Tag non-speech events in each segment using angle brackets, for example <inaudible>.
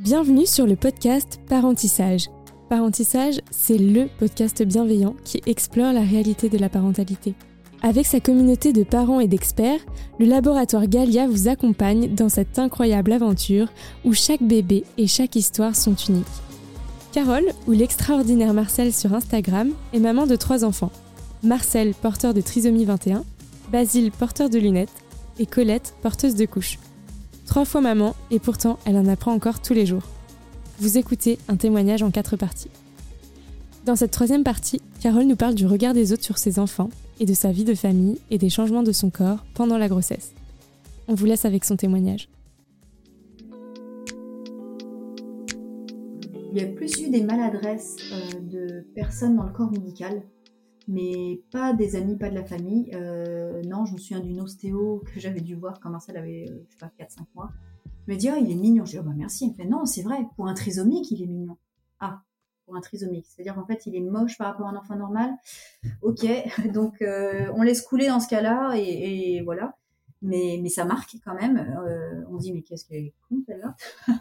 Bienvenue sur le podcast Parentissage. Parentissage, c'est le podcast bienveillant qui explore la réalité de la parentalité. Avec sa communauté de parents et d'experts, le laboratoire Galia vous accompagne dans cette incroyable aventure où chaque bébé et chaque histoire sont uniques. Carole, ou l'extraordinaire Marcel sur Instagram, est maman de trois enfants. Marcel, porteur de trisomie 21, Basile, porteur de lunettes, et Colette, porteuse de couches. Trois fois maman, et pourtant elle en apprend encore tous les jours. Vous écoutez un témoignage en quatre parties. Dans cette troisième partie, Carole nous parle du regard des autres sur ses enfants et de sa vie de famille et des changements de son corps pendant la grossesse. On vous laisse avec son témoignage. Il y a plus eu des maladresses euh, de personnes dans le corps médical, mais pas des amis, pas de la famille. Euh, non, je me souviens d'une ostéo que j'avais dû voir quand Marcel avait, euh, je sais pas, 4-5 mois. Elle me dit, oh, il est mignon. Je dis, oh, bah merci. Me fait, non, c'est vrai, pour un trisomique, il est mignon. Ah, pour un trisomique. C'est-à-dire qu'en fait, il est moche par rapport à un enfant normal. Ok, <laughs> donc on laisse couler dans ce cas-là, et, voilà mais, mais ça marque quand même. Euh, on dit, mais qu'est-ce qu'elle est con, celle-là? <laughs>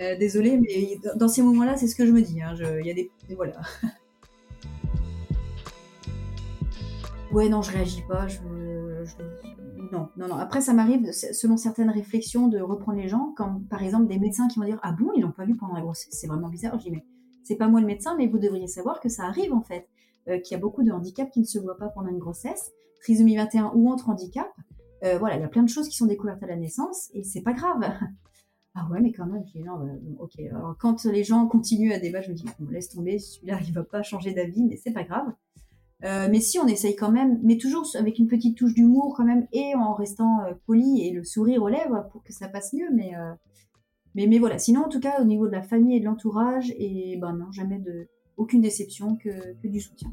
Euh, Désolée, mais dans ces moments-là, c'est ce que je me dis. Hein. Il y a des. Voilà. <laughs> ouais, non, je réagis pas. Je, non, non, non. Après, ça m'arrive, selon certaines réflexions, de reprendre les gens, comme par exemple des médecins qui vont dire Ah bon, ils l'ont pas vu pendant la grossesse, c'est vraiment bizarre. Je dis Mais c'est pas moi le médecin, mais vous devriez savoir que ça arrive en fait. Euh, qu'il y a beaucoup de handicaps qui ne se voient pas pendant une grossesse, trisomie 21 ou autre handicap, euh, voilà, il y a plein de choses qui sont découvertes à la naissance et c'est pas grave. <laughs> ah ouais, mais quand même, dis non, bah, ok. Alors quand les gens continuent à débattre, je me dis, on laisse tomber, celui-là, il va pas changer d'avis, mais c'est pas grave. Euh, mais si on essaye quand même, mais toujours avec une petite touche d'humour quand même, et en restant euh, poli et le sourire aux lèvres pour que ça passe mieux, mais, mais, mais voilà. Sinon, en tout cas, au niveau de la famille et de l'entourage, et ben non, jamais de aucune déception que, que du soutien.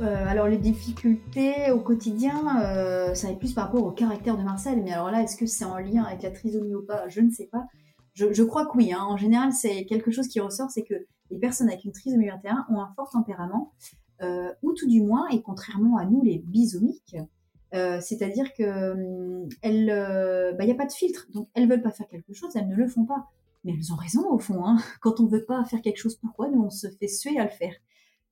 Euh, alors les difficultés au quotidien, euh, ça est plus par rapport au caractère de Marcel. Mais alors là, est-ce que c'est en lien avec la trisomie ou pas? Je ne sais pas. Je, crois que oui. Hein. En général, c'est quelque chose qui ressort, c'est que les personnes avec une trisomie 21 ont un fort tempérament, euh, ou tout du moins, et contrairement à nous les bisomiques, c'est-à-dire que hum, elles, bah, il n'y a pas de filtre, donc elles veulent pas faire quelque chose, elles ne le font pas. Mais elles ont raison au fond. Hein. <laughs> Quand on veut pas faire quelque chose, pourquoi nous on se fait suer à le faire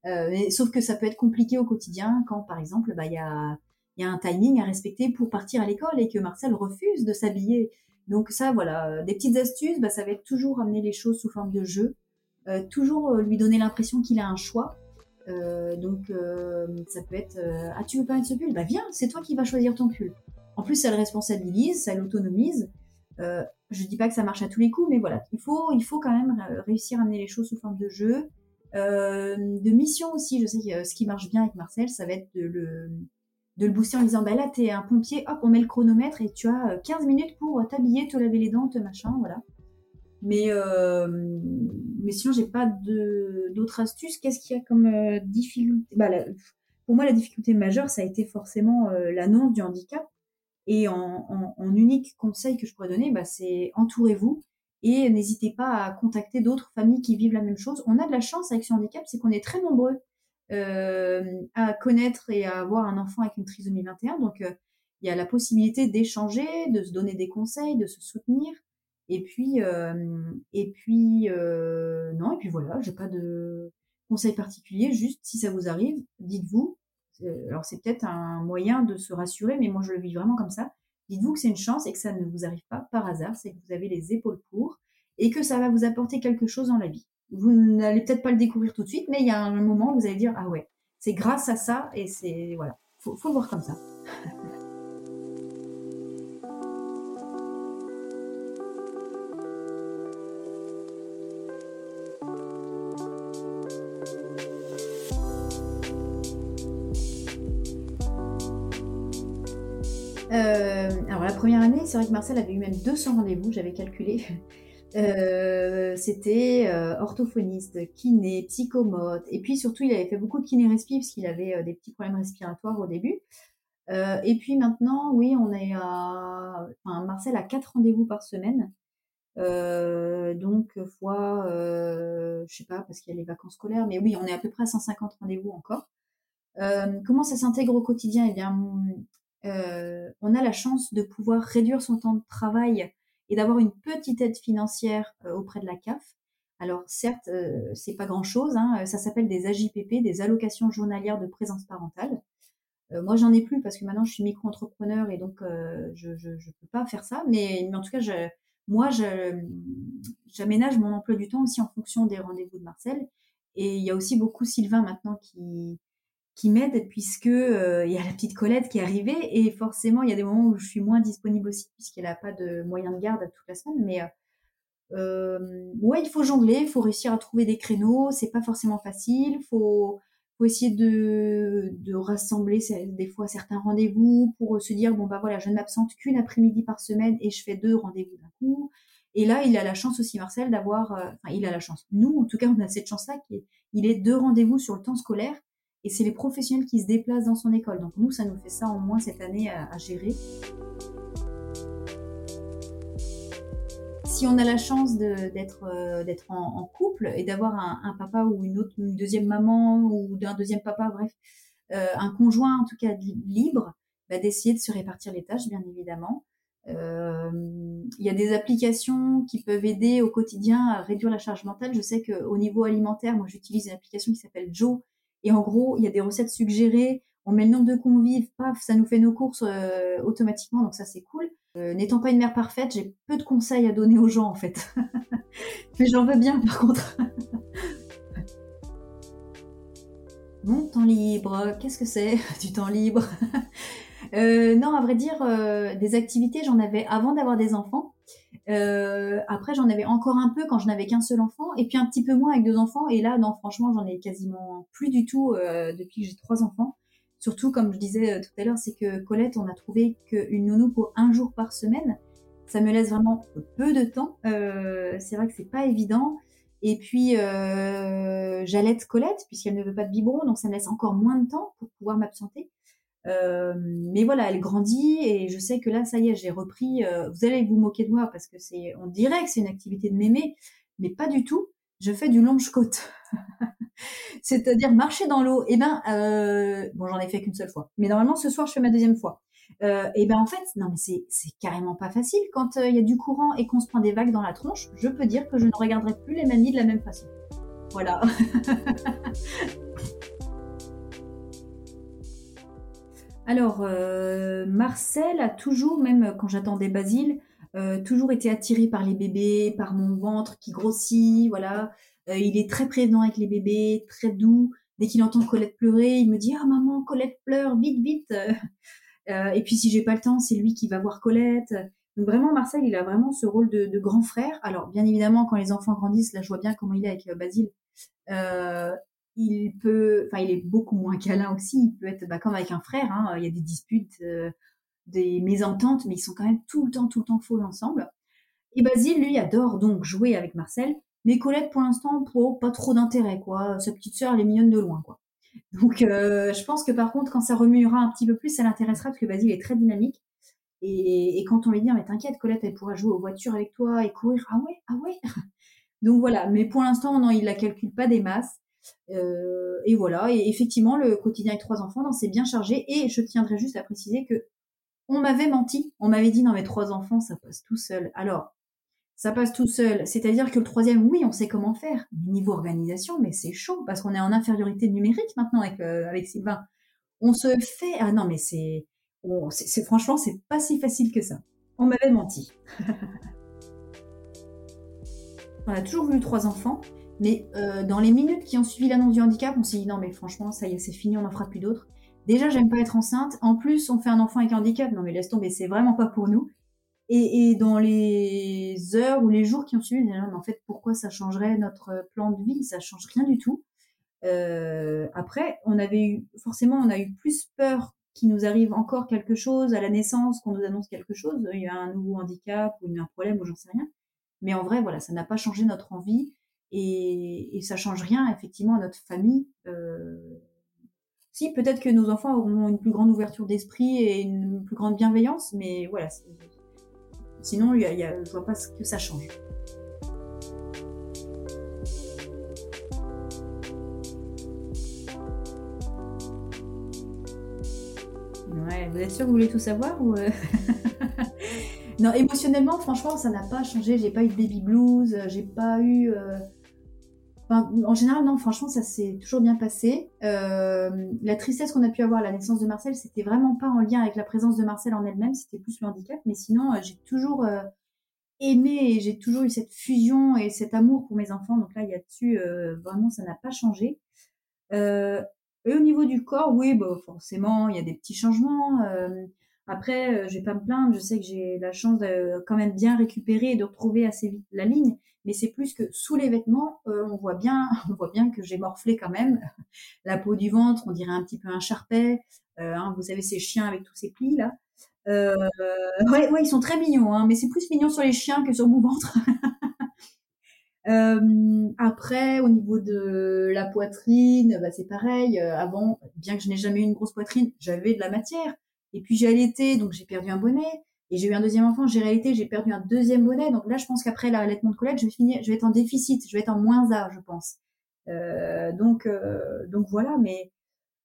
euh, sauf que ça peut être compliqué au quotidien quand, par exemple, bah, il a, y a un timing à respecter pour partir à l'école et que Marcel refuse de s'habiller. Donc ça, voilà, euh, des petites astuces, bah, ça va être toujours amener les choses sous forme de jeu, euh, toujours lui donner l'impression qu'il a un choix. donc ça peut être ah tu veux pas mettre ce pull? Bah viens c'est toi qui vas choisir ton pull. En plus ça le responsabilise ça l'autonomise. Je dis pas que ça marche à tous les coups mais voilà il faut il faut quand même réussir à amener les choses sous forme de jeu. Euh, de mission aussi, je sais que euh, ce qui marche bien avec Marcel, ça va être de le, de le booster en disant bah là t'es un pompier, hop on met le chronomètre et tu as 15 euh, minutes pour t'habiller, te laver les dents, te machin, voilà. Mais mais sinon j'ai pas d'autres astuces. Qu'est-ce qu'il y a comme difficulté? Bah, Pour moi la difficulté majeure ça a été forcément l'annonce du handicap. Et en, en, unique conseil que je pourrais donner, bah, c'est entourez-vous et n'hésitez pas à contacter d'autres familles qui vivent la même chose. On a de la chance avec ce handicap, c'est qu'on est très nombreux euh, à connaître et à avoir un enfant avec une trisomie 21. Donc, euh, il y a la possibilité d'échanger, de se donner des conseils, de se soutenir. Et puis, euh, et puis, non, et puis voilà, j'ai pas de conseils particuliers. Juste, si ça vous arrive, dites-vous. Alors, c'est peut-être un moyen de se rassurer, mais moi, je le vis vraiment comme ça. Dites-vous que c'est une chance et que ça ne vous arrive pas par hasard, c'est que vous avez les épaules pour et que ça va vous apporter quelque chose dans la vie. Vous n'allez peut-être pas le découvrir tout de suite, mais il y a un moment où vous allez dire ah ouais, c'est grâce à ça et c'est voilà, faut, faut le voir comme ça. <laughs> Euh, alors la première année, c'est vrai que Marcel avait eu même 200 rendez-vous, j'avais calculé. Euh, c'était euh, orthophoniste, kiné, psychomote, et puis surtout il avait fait beaucoup de kiné respi parce qu'il avait des petits problèmes respiratoires au début. et puis maintenant, oui, on est à, enfin, Marcel a quatre rendez-vous par semaine. donc fois, je sais pas parce qu'il y a les vacances scolaires, mais oui, on est à peu près à 150 rendez-vous encore. comment ça s'intègre au quotidien? Eh bien, on a la chance de pouvoir réduire son temps de travail et d'avoir une petite aide financière auprès de la CAF. Alors certes, c'est pas grand-chose, hein, ça s'appelle des AJPP, des allocations journalières de présence parentale. moi, j'en ai plus parce que maintenant je suis micro-entrepreneur et donc je, ne peux pas faire ça. Mais, en tout cas, moi, j'aménage mon emploi du temps aussi en fonction des rendez-vous de Marcel. Et il y a aussi beaucoup Sylvain maintenant qui, qui m'aide puisque euh, il y a la petite Colette qui est arrivée et forcément il y a des moments où je suis moins disponible aussi puisqu'elle n'a pas de moyens de garde toute la semaine. Mais euh, euh, ouais, il faut jongler, il faut réussir à trouver des créneaux. C'est pas forcément facile. Faut faut essayer de, rassembler des fois certains rendez-vous pour se dire bon bah voilà je ne m'absente qu'une après-midi par semaine et je fais deux rendez-vous d'un coup et là il a la chance aussi Marcel d'avoir enfin il a la chance nous en tout cas on a cette chance là qu'il est deux rendez-vous sur le temps scolaire et c'est les professionnels qui se déplacent dans son école donc nous ça nous fait ça en moins cette année à gérer si on a la chance d'être euh, en, couple et d'avoir un, papa ou une autre deuxième maman ou d'un deuxième papa, bref, euh, un conjoint en tout cas libre, bah, d'essayer de se répartir les tâches, bien évidemment. Euh, il y a des applications qui peuvent aider au quotidien à réduire la charge mentale. Je sais qu'au niveau alimentaire, moi j'utilise une application qui s'appelle Joe et en gros il y a des recettes suggérées. On met le nombre de convives, paf, ça nous fait nos courses automatiquement, donc ça c'est cool. Euh, n'étant pas une mère parfaite, j'ai peu de conseils à donner aux gens en fait. <laughs> Mais j'en veux bien par contre. <laughs> Mon temps libre, qu'est-ce que c'est <laughs> du temps libre? Euh, Non, à vrai dire, euh, des activités, j'en avais avant d'avoir des enfants. Après, j'en avais encore un peu quand je n'avais qu'un seul enfant, et puis un petit peu moins avec deux enfants. Et là, non, franchement, j'en ai quasiment plus du tout depuis que j'ai trois enfants. Surtout, comme je disais euh, tout à l'heure, c'est que Colette, on a trouvé qu'une nounou pour un jour par semaine, ça me laisse vraiment peu de temps. Euh, c'est vrai que c'est pas évident. Et puis, euh, j'allaite Colette, puisqu'elle ne veut pas de biberon, donc ça me laisse encore moins de temps pour pouvoir m'absenter. Euh, mais voilà, elle grandit et je sais que là, ça y est, j'ai repris. vous allez vous moquer de moi parce que c'est, on dirait que c'est une activité de mémé, mais pas du tout. Je fais du longe-côte. <laughs> c'est-à-dire marcher dans l'eau. Et eh ben, euh, bon, j'en ai fait qu'une seule fois, mais normalement ce soir je fais ma deuxième fois. Euh, et ben en fait, non mais c'est carrément pas facile quand euh, il y a du courant et qu'on se prend des vagues dans la tronche. Je peux dire que je ne regarderai plus les manies de la même façon. Voilà. <laughs> Alors, Marcel a toujours, même quand j'attendais Basile, toujours été attiré par les bébés, par mon ventre qui grossit, voilà. Euh, il est très prévenant avec les bébés, très doux. Dès qu'il entend Colette pleurer, il me dit ah maman Colette pleure vite vite. <laughs> Euh, et puis si j'ai pas le temps, c'est lui qui va voir Colette. Donc vraiment Marcel, il a vraiment ce rôle de, grand frère. Alors bien évidemment, quand les enfants grandissent, là je vois bien comment il est avec euh, Basile. Il peut, enfin il est beaucoup moins câlin aussi. Il peut être bah, comme avec un frère. Hein. Il y a des disputes, des mésententes, mais ils sont quand même tout le temps, tout le temps faux ensemble. Et Basile, lui, adore donc jouer avec Marcel. Mais Colette, pour l'instant, pour pas trop d'intérêt, quoi. Sa petite sœur, elle est mignonne de loin, quoi. Donc, euh, je pense que par contre, quand ça remuera un petit peu plus, ça l'intéressera parce que Basile est très dynamique. Et, quand on lui dit, mais t'inquiète, Colette, elle pourra jouer aux voitures avec toi et courir. Ah ouais, ah ouais. <laughs> Donc voilà. Mais pour l'instant, non, il la calcule pas des masses. Euh, et voilà. Et effectivement, le quotidien avec trois enfants, c'est bien chargé. Et je tiendrai juste à préciser que on m'avait menti. On m'avait dit, non, mais trois enfants, ça passe tout seul. Alors, ça passe tout seul. C'est-à-dire que le troisième, oui, on sait comment faire. niveau organisation, mais c'est chaud parce qu'on est en infériorité numérique maintenant avec, euh, Sylvain. On se fait. Ah non, mais c'est. c'est franchement, c'est pas si facile que ça. On m'avait menti. <laughs> on a toujours voulu trois enfants, mais euh, dans les minutes qui ont suivi l'annonce du handicap, on s'est dit non, mais franchement, ça y est, c'est fini, on n'en fera plus d'autres. Déjà, j'aime pas être enceinte. En plus, on fait un enfant avec handicap. Non, mais laisse tomber, c'est vraiment pas pour nous. Et, dans les heures ou les jours qui ont suivi, en fait, pourquoi ça changerait notre plan de vie? Ça change rien du tout. Euh, après, on avait eu, forcément, on a eu plus peur qu'il nous arrive encore quelque chose à la naissance, qu'on nous annonce quelque chose, il y a un nouveau handicap ou un problème ou j'en sais rien. Mais en vrai, voilà, ça n'a pas changé notre envie et, et ça change rien effectivement à notre famille. Euh, si, peut-être que nos enfants auront une plus grande ouverture d'esprit et une plus grande bienveillance, mais voilà, Sinon, je ne vois pas ce que ça change. Ouais, vous êtes sûr que vous voulez tout savoir euh <laughs> Non, émotionnellement, franchement, ça n'a pas changé. J'ai pas eu de baby blues, j'ai pas eu. Euh, en général, non, franchement, ça s'est toujours bien passé. Euh, la tristesse qu'on a pu avoir à la naissance de Marcel, c'était vraiment pas en lien avec la présence de Marcel en elle-même, c'était plus le handicap. Mais sinon, j'ai toujours aimé et j'ai toujours eu cette fusion et cet amour pour mes enfants. Donc là, il y a dessus, vraiment, ça n'a pas changé. Et au niveau du corps, oui, bah, forcément, il y a des petits changements. Euh, après, euh, je vais pas me plaindre, je sais que j'ai la chance de quand même bien récupérer et de retrouver assez vite la ligne, mais c'est plus que sous les vêtements, euh, on voit bien, <laughs> on voit bien que j'ai morflé quand même. <laughs> La peau du ventre, on dirait un petit peu un charpet. Hein, vous savez ces chiens avec tous ces plis là. ouais, ouais, ils sont très mignons, hein, mais c'est plus mignon sur les chiens que sur mon <laughs> ventre. Euh, après, au niveau de la poitrine, bah, c'est pareil. Euh, avant, bien que je n'ai jamais eu une grosse poitrine, j'avais de la matière. Et puis j'ai allaité, donc j'ai perdu un bonnet. Et j'ai eu un deuxième enfant, j'ai allaité, j'ai perdu un deuxième bonnet. Donc là, je pense qu'après l'allaitement de collège, je vais finir, je vais être en déficit, je vais être en moins A, je pense. Euh, donc, euh, donc voilà. Mais,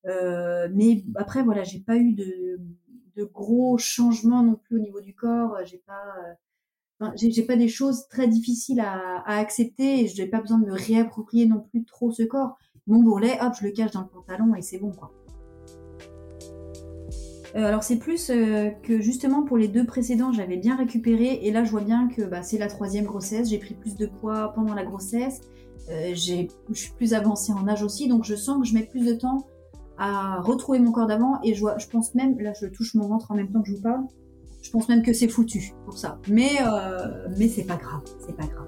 euh, mais après, voilà, j'ai pas eu de, gros changements non plus au niveau du corps. J'ai pas j'ai pas des choses très difficiles à, accepter et je n'ai pas besoin de me réapproprier non plus trop ce corps. Mon bourrelet, hop, je le cache dans le pantalon et c'est bon quoi. Euh, alors c'est plus euh, que justement pour les deux précédents j'avais bien récupéré. Et là je vois bien que bah, c'est la troisième grossesse, j'ai pris plus de poids pendant la grossesse, euh, je suis plus avancée en âge aussi. Donc je sens que je mets plus de temps à retrouver mon corps d'avant. Et je, vois, je pense même, là je touche mon ventre en même temps que je vous parle, je pense même que c'est foutu pour ça. Mais, mais c'est pas grave, c'est pas grave.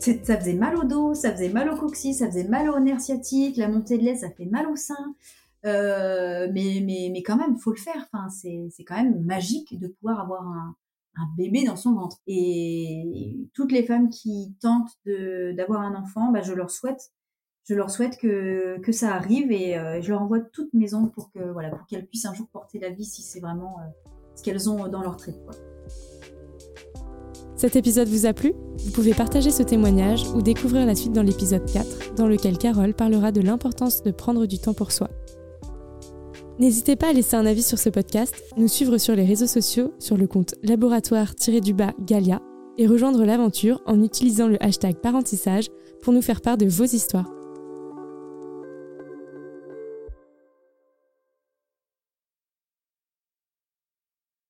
<laughs> ça faisait mal au dos, ça faisait mal au coccyx, ça faisait mal au nerf sciatique, la montée de lait, ça fait mal au sein. Euh, mais, mais, mais quand même, faut le faire. Enfin, c'est, quand même magique de pouvoir avoir un, bébé dans son ventre. Et toutes les femmes qui tentent d'avoir un enfant, bah, je leur souhaite je leur souhaite que, que ça arrive et euh, je leur envoie toutes mes ongles pour que voilà pour qu'elles puissent un jour porter la vie si c'est vraiment euh, ce qu'elles ont dans leur trait. Cet épisode vous a plu? Vous pouvez partager ce témoignage ou découvrir la suite dans l'épisode 4, dans lequel Carole parlera de l'importance de prendre du temps pour soi. N'hésitez pas à laisser un avis sur ce podcast, nous suivre sur les réseaux sociaux sur le compte laboratoire-du-bas Galia et rejoindre l'aventure en utilisant le hashtag parentissage pour nous faire part de vos histoires.